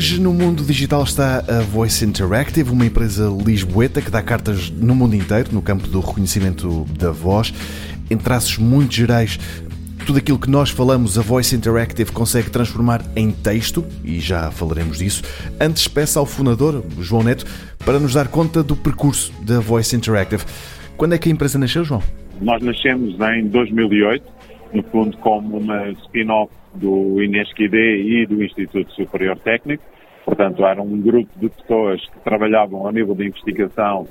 Hoje no mundo digital está a Voice Interactive, uma empresa lisboeta que dá cartas no mundo inteiro no campo do reconhecimento da voz. Em traços muito gerais, tudo aquilo que nós falamos, a Voice Interactive consegue transformar em texto, e já falaremos disso. Antes, peço ao fundador, João Neto, para nos dar conta do percurso da Voice Interactive. Quando é que a empresa nasceu, João? Nós nascemos em 2008, no fundo como uma spin-off do INESCID e do Instituto Superior Técnico. Portanto, era um grupo de pessoas que trabalhavam a nível de investigação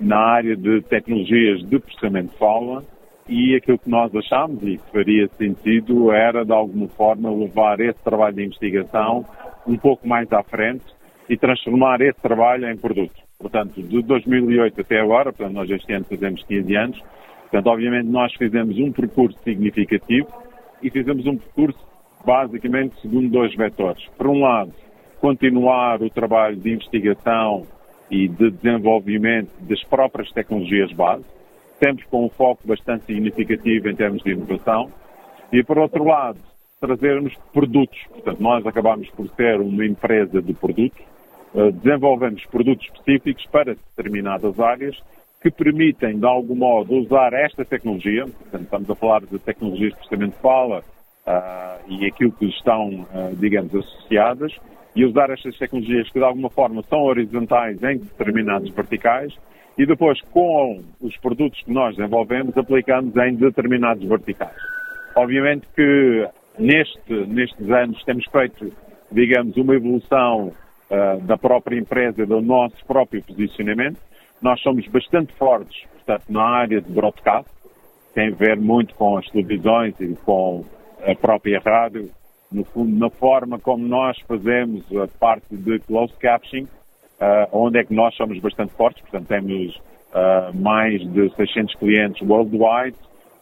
na área de tecnologias de processamento de fala e aquilo que nós achámos e que faria sentido era, de alguma forma, levar esse trabalho de investigação um pouco mais à frente e transformar esse trabalho em produto. Portanto, de 2008 até agora, portanto, nós este ano fazemos 15 anos, portanto, obviamente nós fizemos um percurso significativo e fizemos um percurso basicamente segundo dois vetores. Por um lado, continuar o trabalho de investigação e de desenvolvimento das próprias tecnologias base, sempre com um foco bastante significativo em termos de inovação, e por outro lado, trazermos produtos. Portanto, nós acabamos por ser uma empresa de produtos, eh, desenvolvemos produtos específicos para determinadas áreas que permitem, de algum modo, usar esta tecnologia, portanto, estamos a falar de tecnologias de processamento de fala, uh, e aquilo que estão, uh, digamos, associadas e usar estas tecnologias que de alguma forma são horizontais em determinados verticais e depois com os produtos que nós desenvolvemos aplicamos em determinados verticais. Obviamente que neste, nestes anos temos feito, digamos, uma evolução uh, da própria empresa, do nosso próprio posicionamento. Nós somos bastante fortes, portanto, na área de broadcast, tem a ver muito com as televisões e com a própria rádio, no fundo, na forma como nós fazemos a parte de closed captioning, uh, onde é que nós somos bastante fortes, portanto, temos uh, mais de 600 clientes worldwide,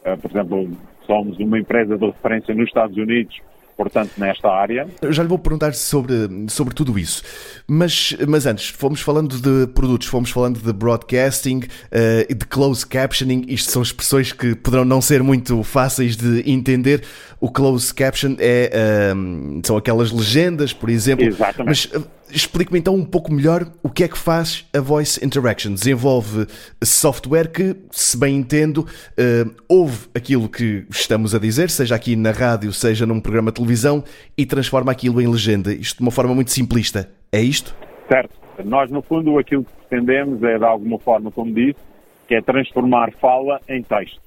uh, por exemplo, somos uma empresa de referência nos Estados Unidos portanto, nesta área. Eu já lhe vou perguntar sobre, sobre tudo isso. Mas, mas antes, fomos falando de produtos, fomos falando de broadcasting uh, e de closed captioning. Isto são expressões que poderão não ser muito fáceis de entender. O closed caption é, uh, são aquelas legendas, por exemplo. Exatamente. Mas, Explique-me então um pouco melhor o que é que faz a Voice Interaction. Desenvolve software que, se bem entendo, uh, ouve aquilo que estamos a dizer, seja aqui na rádio, seja num programa de televisão, e transforma aquilo em legenda. Isto de uma forma muito simplista. É isto? Certo. Nós, no fundo, aquilo que pretendemos é, de alguma forma, como disse, que é transformar fala em texto.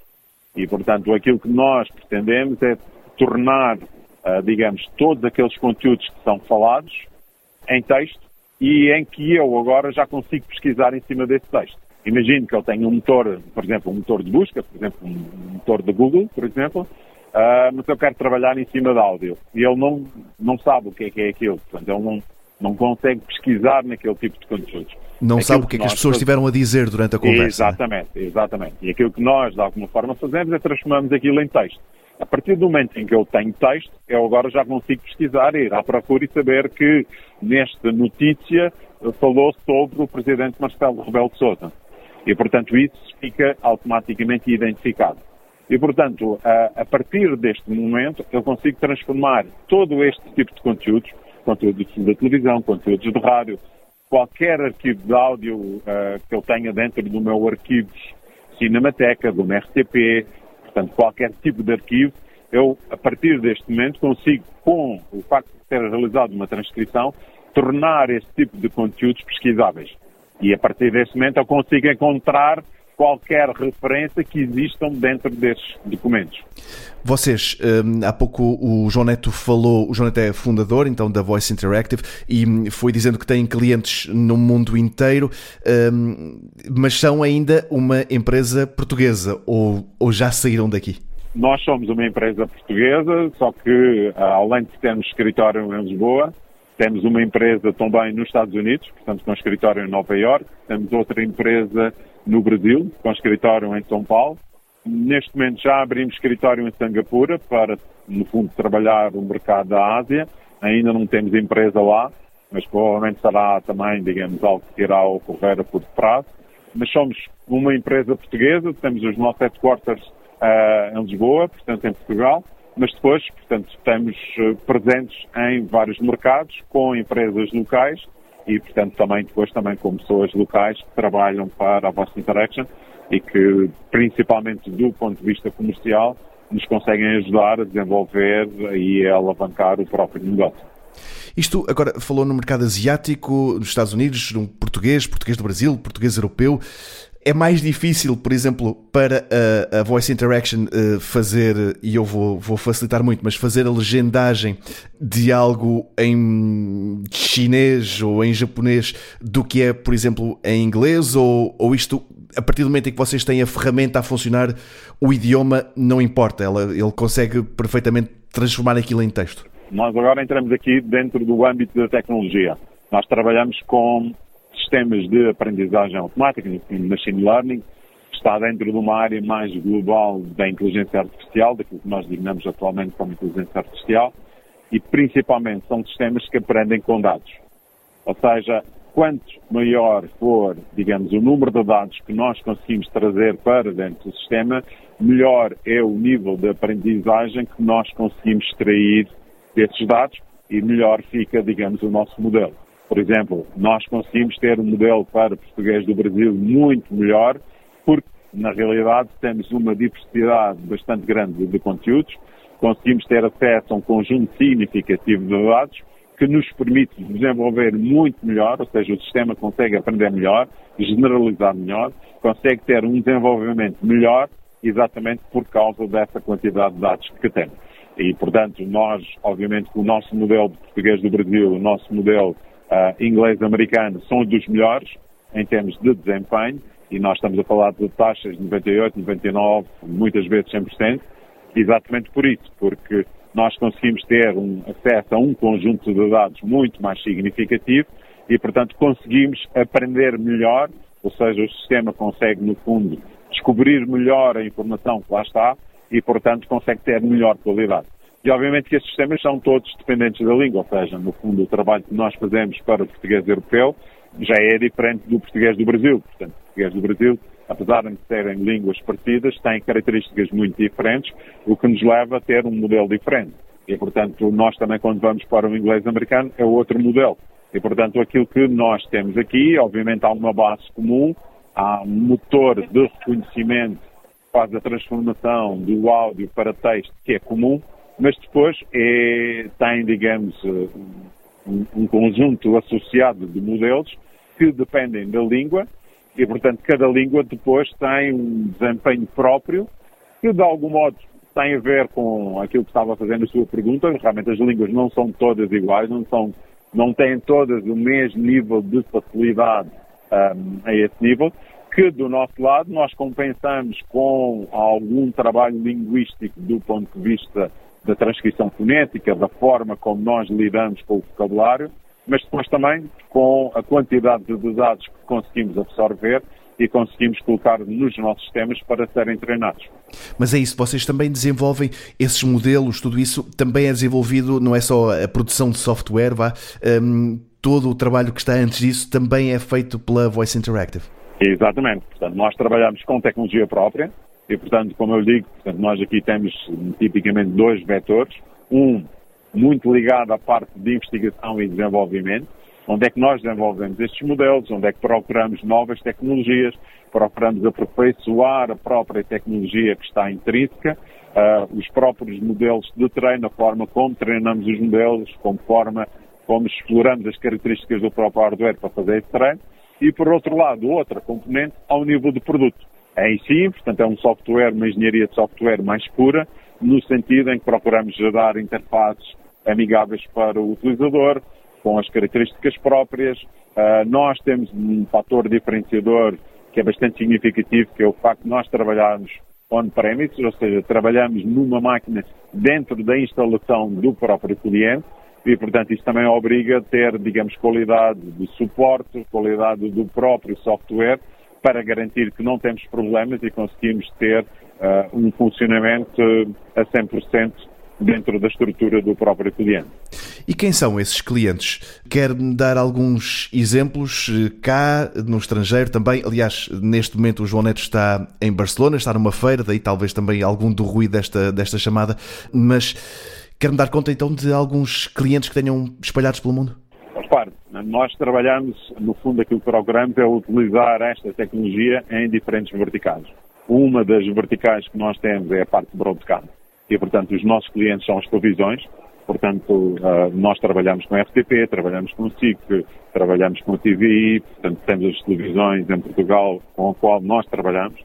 E, portanto, aquilo que nós pretendemos é tornar, uh, digamos, todos aqueles conteúdos que são falados em texto e em que eu agora já consigo pesquisar em cima desse texto. Imagino que eu tenho um motor, por exemplo, um motor de busca, por exemplo, um motor de Google, por exemplo, uh, mas eu quero trabalhar em cima de áudio. E ele não, não sabe o que é que é aquilo. Portanto, ele não, não consegue pesquisar naquele tipo de conteúdos. Não aquilo sabe o que é que as pessoas estiveram a dizer durante a conversa. Exatamente, exatamente. E aquilo que nós, de alguma forma, fazemos é transformamos aquilo em texto. A partir do momento em que eu tenho texto, eu agora já consigo pesquisar, ir à procura e saber que nesta notícia falou sobre o presidente Marcelo Rebelo de Sousa. E, portanto, isso fica automaticamente identificado. E, portanto, a, a, partir deste momento, eu consigo transformar todo este tipo de conteúdos, conteúdos da televisão, conteúdos de rádio, qualquer arquivo de áudio uh, que eu tenha dentro do meu arquivo Cinemateca, do RTP, Portanto, qualquer tipo de arquivo, eu, a partir deste momento, consigo, com o facto de ter realizado uma transcrição, tornar esse tipo de conteúdos pesquisáveis. E a partir desse momento eu consigo encontrar qualquer referência que existam dentro desses documentos. Vocês, hum, há pouco o João Neto falou, o João Neto é fundador então da Voice Interactive e foi dizendo que têm clientes no mundo inteiro, hum, mas são ainda uma empresa portuguesa ou, ou já saíram daqui? Nós somos uma empresa portuguesa, só que além de termos escritório em Lisboa, temos uma empresa também nos Estados Unidos, portanto com escritório em Nova York, temos outra empresa no Brasil, com escritório em São Paulo. Neste momento já abrimos escritório em Singapura para, no fundo, trabalhar o mercado da Ásia. Ainda não temos empresa lá, mas provavelmente será também, digamos, algo que irá ocorrer a curto prazo. Mas somos uma empresa portuguesa, temos os nossos headquarters uh, em Lisboa, portanto em Portugal, mas depois, portanto, estamos eh, presentes em vários mercados com empresas locais e, portanto, também depois também com pessoas locais que trabalham para a Voice Interaction e que, principalmente do ponto de vista comercial, nos conseguem ajudar a desenvolver e a alavancar o próprio negócio. Isto agora falou no mercado asiático, nos Estados Unidos, no português, português do Brasil, português europeu. É mais difícil, por exemplo, para a, a Voice Interaction uh, fazer, e eu vou, vou, facilitar muito, mas fazer a legendagem de algo em chinês ou em japonês do que é, por exemplo, em inglês? Ou, ou isto, a partir do momento em que vocês têm a ferramenta a funcionar, o idioma não importa, ela, ele consegue perfeitamente transformar aquilo em texto? Nós agora entramos aqui dentro do âmbito da tecnologia. Nós trabalhamos com sistemas de aprendizagem automática, machine learning, está dentro de uma área mais global da inteligência artificial, daquilo que nós designamos atualmente como inteligência artificial, e principalmente são sistemas que aprendem com dados. Ou seja, quanto maior for, digamos, o número de dados que nós conseguimos trazer para dentro do sistema, melhor é o nível de aprendizagem que nós conseguimos extrair desses dados e melhor fica, digamos, o nosso modelo. Por exemplo, nós conseguimos ter um modelo para português do Brasil muito melhor, porque, na realidade, temos uma diversidade bastante grande de conteúdos, conseguimos ter acesso a um conjunto significativo de dados que nos permite desenvolver muito melhor, ou seja, o sistema consegue aprender melhor, generalizar melhor, consegue ter um desenvolvimento melhor, exatamente por causa dessa quantidade de dados que temos. E, portanto, nós, obviamente, com o nosso modelo de português do Brasil, o nosso modelo uh, inglês-americano, são dos melhores em termos de desempenho, e nós estamos a falar de taxas de 98, 99, muitas vezes 100%, exatamente por isso, porque nós conseguimos ter um acesso a um conjunto de dados muito mais significativo e, portanto, conseguimos aprender melhor, ou seja, o sistema consegue, no fundo, descobrir melhor a informação que lá está e, portanto, consegue ter melhor qualidade. E, obviamente, que estes sistemas são todos dependentes da língua, ou seja, no fundo, o trabalho que nós fazemos para o português europeu já é diferente do português do Brasil. Portanto, o português do Brasil, apesar de serem línguas parecidas, tem características muito diferentes, o que nos leva a ter um modelo diferente. E, portanto, nós também, quando vamos para o inglês americano, é outro modelo. E, portanto, aquilo que nós temos aqui, obviamente, há uma base comum, há um motor de reconhecimento faz a transformação do áudio para texto, que é comum, mas depois é, tem, digamos, um, um conjunto associado de modelos que dependem da língua e, portanto, cada língua depois tem um desempenho próprio que, de algum modo, tem a ver com aquilo que estava fazendo a sua pergunta. Realmente as línguas não são todas iguais, não, são, não têm todas o mesmo nível de facilidade um, a esse nível que do nosso lado nós compensamos com algum trabalho linguístico do ponto de vista da transcrição fonética, da forma como nós lidamos com o vocabulário, mas depois também com a quantidade de dados que conseguimos absorver e conseguimos colocar nos nossos sistemas para serem treinados. Mas é isso, vocês também desenvolvem esses modelos, tudo isso também é desenvolvido, não é só a produção de software, vá, um, todo o trabalho que está antes disso também é feito pela Voice Interactive. Exatamente. Portanto, nós trabalhamos com tecnologia própria e, portanto, como eu digo, portanto, nós aqui temos tipicamente dois vetores. Um muito ligado à parte de investigação e desenvolvimento, onde é que nós desenvolvemos estes modelos, onde é que procuramos novas tecnologias, procuramos aperfeiçoar a própria tecnologia que está intrínseca, uh, os próprios modelos de treino, a forma como treinamos os modelos, como forma como exploramos as características do próprio hardware para fazer esse treino e, por outro lado, outra componente ao nível do produto. É em si, portanto, é um software, uma engenharia de software mais pura, no sentido em que procuramos gerar interfaces amigáveis para o utilizador, com as características próprias. Uh, nós temos um fator diferenciador que é bastante significativo, que é o facto de nós trabalharmos on-premises, ou seja, trabalhamos numa máquina dentro da instalação do próprio cliente, e, portanto, isso também obriga a ter, digamos, qualidade de suporte, qualidade do próprio software, para garantir que não temos problemas e conseguimos ter uh, um funcionamento a 100% dentro da estrutura do próprio cliente. E quem são esses clientes? Quer-me dar alguns exemplos eh, cá, no estrangeiro também? Aliás, neste momento o João Neto está em Barcelona, está numa feira, daí talvez também algum do ruído desta, desta chamada, mas quer-me dar conta então de alguns clientes que tenham espalhados pelo mundo? Repare, nós trabalhamos, no fundo aquilo que procuramos é utilizar esta tecnologia em diferentes verticais. Uma das verticais que nós temos é a parte de broadcast. E, portanto, os nossos clientes são as televisões, Portanto, ah, nós trabalhamos com a FTP, trabalhamos com o SIC, trabalhamos com a TVI, portanto, temos as televisões em Portugal com a qual nós trabalhamos.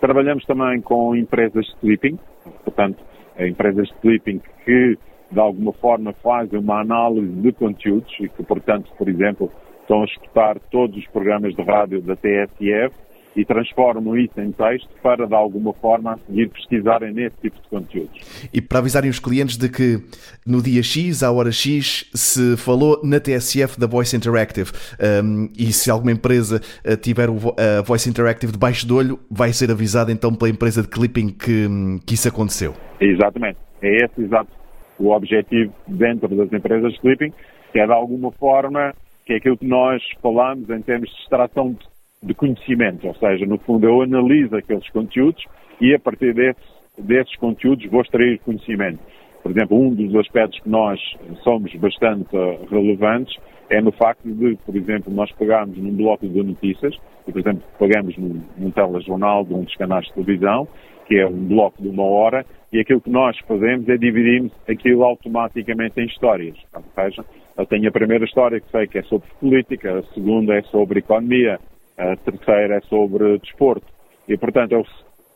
Trabalhamos também com empresas de clipping, portanto, empresas de clipping que, de alguma forma, fazem uma análise de conteúdos e que, portanto, por exemplo, estão a escutar todos os programas de rádio da TSF e transformam isso em texto para, de alguma forma, seguir pesquisarem nesse tipo de conteúdos. E para avisarem os clientes de que no dia X, à hora X, se falou na TSF da Voice Interactive um, e se alguma empresa uh, tiver o a Voice Interactive debaixo do olho, vai ser avisada então pela empresa de clipping que, que isso aconteceu. Exatamente. É esse exato o objetivo dentro das empresas de clipping, que é de alguma forma que é aquilo que nós falamos em termos de extração de conhecimento, ou seja, no fundo eu analiso aqueles conteúdos e a partir desse, desses conteúdos vou extrair conhecimento. Por exemplo, um dos aspectos que nós somos bastante relevantes é no facto de, por exemplo, nós pegarmos num bloco de notícias, e, por exemplo, pegamos num, num telejornal de um dos canais de televisão, que é um bloco de uma hora, e aquilo que nós fazemos é dividirmos aquilo automaticamente em histórias. Ou seja, eu tenho a primeira história que sei que é sobre política, a segunda é sobre economia, a terceira é sobre desporto. E, portanto, eu,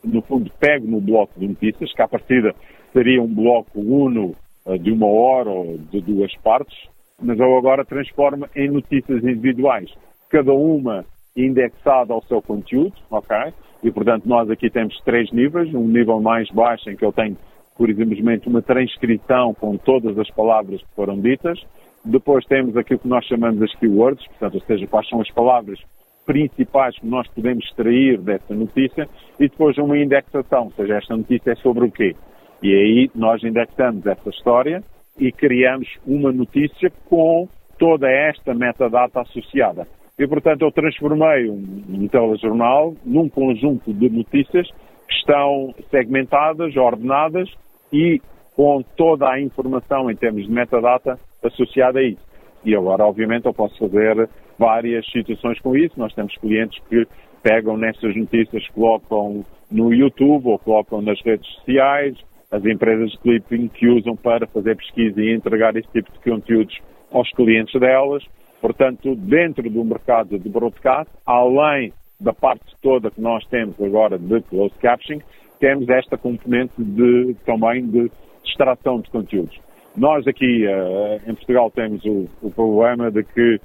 no fundo, pego no bloco de notícias, que à partida seria um bloco uno eh, de uma hora ou de duas partes, mas eu agora transformo em notícias individuais, cada uma indexada ao seu conteúdo, ok? E, portanto, nós aqui temos três níveis. Um nível mais baixo, em que eu tenho, por simplesmente, uma transcrição com todas as palavras que foram ditas. Depois temos aquilo que nós chamamos as keywords, portanto, ou seja, quais são as palavras principais que nós podemos extrair dessa notícia e depois uma indexação, ou seja, esta notícia é sobre o quê? E aí nós indexamos essa história e criamos uma notícia com toda esta metadata associada. E, portanto, eu transformei um, um telejornal num conjunto de notícias que estão segmentadas, ordenadas e com toda a informação em termos de metadata associada a isso. E agora, obviamente, eu posso fazer várias situações com isso. Nós temos clientes que pegam nessas notícias, colocam no YouTube ou colocam nas redes sociais, as empresas de clipping que usam para fazer pesquisa e entregar esse tipo de conteúdos aos clientes delas. Portanto, dentro do mercado de broadcast, além da parte toda que nós temos agora de closed captioning, temos esta componente de, também de extração de conteúdos. Nós aqui uh, em Portugal temos o, o, problema de que,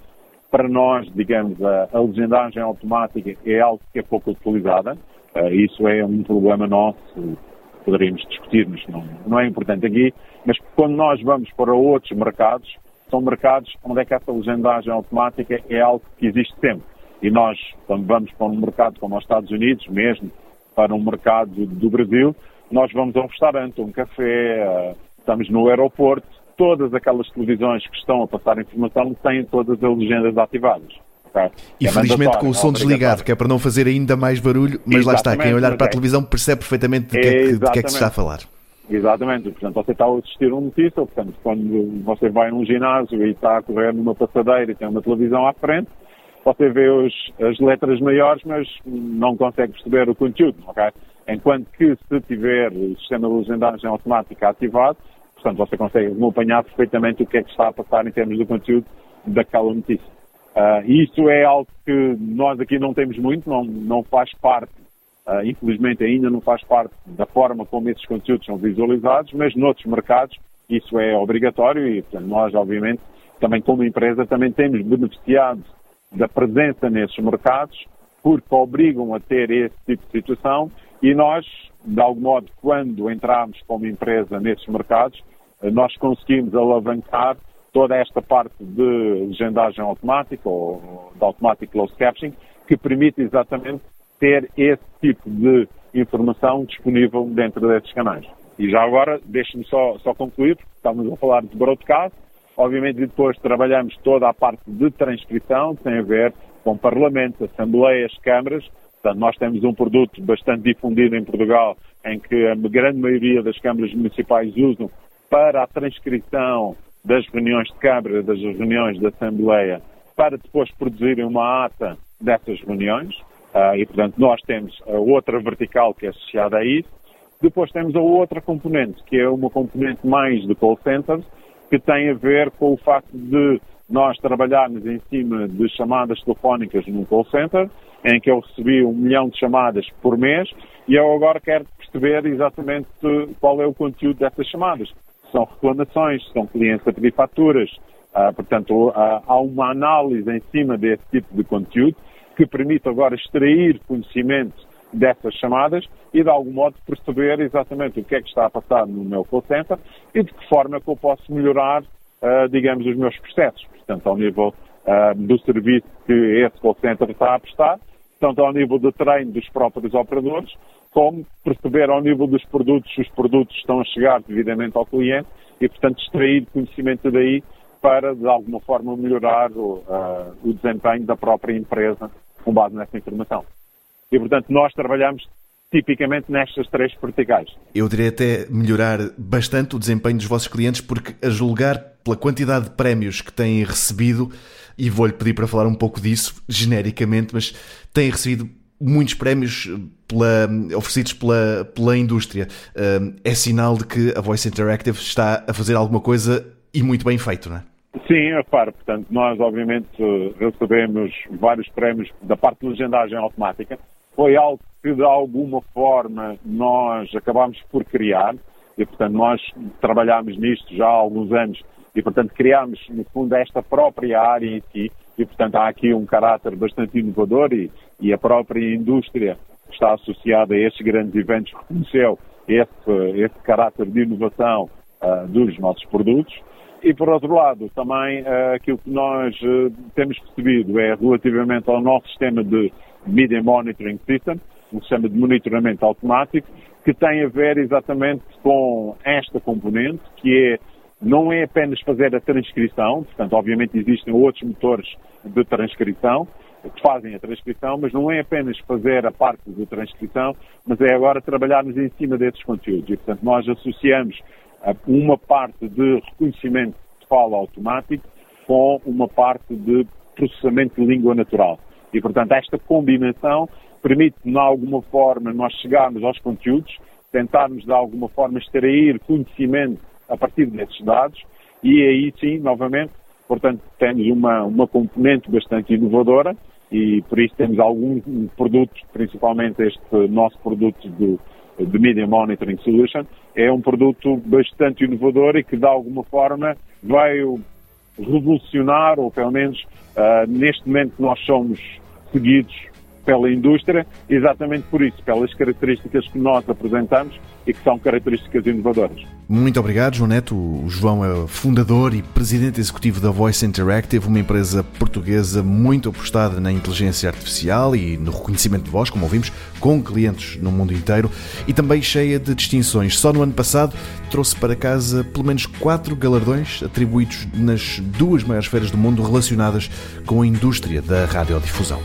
para nós, digamos, a, a, legendagem automática é algo que é pouco utilizada. Uh, isso é um problema nosso, poderíamos discutir, mas não, não é importante aqui. Mas quando nós vamos para outros mercados, são mercados onde é que essa legendagem automática é algo que existe sempre. E nós, quando vamos para um mercado como os Estados Unidos, mesmo para um mercado do Brasil, nós vamos a um restaurante, a um café, estamos no aeroporto, todas aquelas televisões que estão a passar informação têm todas as legendas ativadas. Okay? E é felizmente com o som desligado, que é para não fazer ainda mais barulho, mas Exatamente, lá está, quem olhar para a televisão percebe perfeitamente de que, é que, de que é que se está a falar. Exatamente, portanto, você está a assistir uma notícia, portanto, quando você vai num ginásio e está a correr numa passadeira e tem uma televisão à frente, você vê os, as letras maiores, mas não consegue perceber o conteúdo, ok? Enquanto que se tiver o sistema de legendagem automática ativado, Portanto, você consegue acompanhar perfeitamente o que é que está a passar em termos do conteúdo daquela notícia. Uh, isso é algo que nós aqui não temos muito, não, não faz parte, uh, infelizmente ainda não faz parte da forma como esses conteúdos são visualizados, mas noutros mercados isso é obrigatório e portanto, nós, obviamente, também como empresa, também temos beneficiado da presença nesses mercados porque obrigam a ter esse tipo de situação e nós, de algum modo, quando entramos como empresa nesses mercados, nós conseguimos alavancar toda esta parte de legendagem automática ou de automatic closed captioning que permite exatamente ter esse tipo de informação disponível dentro desses canais. E já agora, deixe-me só, só concluir, porque estamos a falar de broadcast, obviamente depois trabalhamos toda a parte de transcrição, que tem a ver com parlamentos, assembleias, câmaras, portanto nós temos um produto bastante difundido em Portugal, em que a grande maioria das câmaras municipais usam para a transcrição das reuniões de Câmara, das reuniões da Assembleia, para depois produzirem uma ata dessas reuniões. Uh, e, portanto, nós temos a outra vertical que é associada a isso. Depois temos a outra componente, que é uma componente mais de call centers, que tem a ver com o facto de nós trabalharmos em cima de chamadas telefónicas num call center, em que eu recebi um milhão de chamadas por mês, e eu agora quero perceber exatamente qual é o conteúdo dessas chamadas. São reclamações, são clientes a pedir faturas, uh, portanto, uh, há uma análise em cima desse tipo de conteúdo que permite agora extrair conhecimento dessas chamadas e, de algum modo, perceber exatamente o que é que está a passar no meu call center e de que forma é que eu posso melhorar, uh, digamos, os meus processos. Portanto, ao nível uh, do serviço que esse call center está a prestar, tanto ao nível de treino dos próprios operadores, como perceber ao nível dos produtos se os produtos estão a chegar devidamente ao cliente e, portanto, extrair conhecimento daí para, de alguma forma, melhorar o, uh, o desempenho da própria empresa com base nessa informação. E, portanto, nós trabalhamos tipicamente nestas três verticais. Eu diria até melhorar bastante o desempenho dos vossos clientes, porque a julgar pela quantidade de prémios que têm recebido, e vou-lhe pedir para falar um pouco disso, genericamente, mas têm recebido muitos prémios pela, oferecidos pela, pela indústria. É sinal de que a Voice Interactive está a fazer alguma coisa e muito bem feito, não é? Sim, é claro. Portanto, nós obviamente recebemos vários prémios da parte de legendagem automática. Foi algo que de alguma forma nós acabámos por criar e, portanto, nós trabalhámos nisto já há alguns anos e, portanto, criámos, no fundo, esta própria área em si e, portanto, há aqui um caráter bastante inovador e, e a própria indústria está associada a estes grandes eventos reconheceu esse, esse caráter de inovação uh, dos nossos produtos. E, por outro lado, também uh, aquilo que nós uh, temos percebido é relativamente ao nosso sistema de Media Monitoring System, um sistema de monitoramento automático, que tem a ver exatamente com esta componente, que é não é apenas fazer a transcrição, portanto, obviamente existem outros motores de transcrição que fazem a transcrição, mas não é apenas fazer a parte de transcrição, mas é agora trabalharmos em cima desses conteúdos. E, portanto, nós associamos uma parte de reconhecimento de fala automático com uma parte de processamento de língua natural. E, portanto, esta combinação permite, de alguma forma, nós chegarmos aos conteúdos, tentarmos, de alguma forma, extrair conhecimento a partir desses dados e aí sim, novamente, portanto, temos uma, uma componente bastante inovadora e por isso temos alguns produtos, principalmente este nosso produto do, de Media Monitoring Solution, é um produto bastante inovador e que de alguma forma veio revolucionar, ou pelo menos uh, neste momento nós somos seguidos pela indústria, exatamente por isso, pelas características que nós apresentamos e que são características inovadoras. Muito obrigado, João Neto. O João é fundador e presidente executivo da Voice Interactive, uma empresa portuguesa muito apostada na inteligência artificial e no reconhecimento de voz, como ouvimos, com clientes no mundo inteiro e também cheia de distinções. Só no ano passado trouxe para casa pelo menos quatro galardões atribuídos nas duas maiores feiras do mundo relacionadas com a indústria da radiodifusão.